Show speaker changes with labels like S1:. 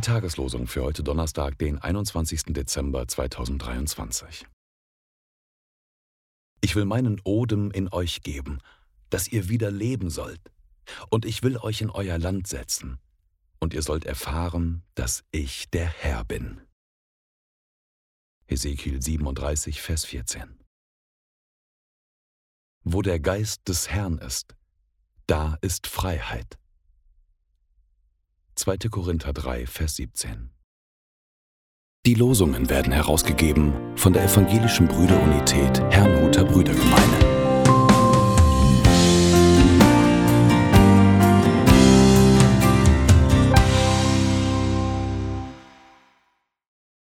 S1: Tageslosung für heute Donnerstag, den 21. Dezember 2023. Ich will meinen Odem in euch geben, dass ihr wieder leben sollt, und ich will euch in euer Land setzen, und ihr sollt erfahren, dass ich der Herr bin. Hesekiel 37, Vers 14. Wo der Geist des Herrn ist, da ist Freiheit. 2. Korinther 3, Vers 17. Die Losungen werden herausgegeben von der Evangelischen Brüderunität Brüdergemeine.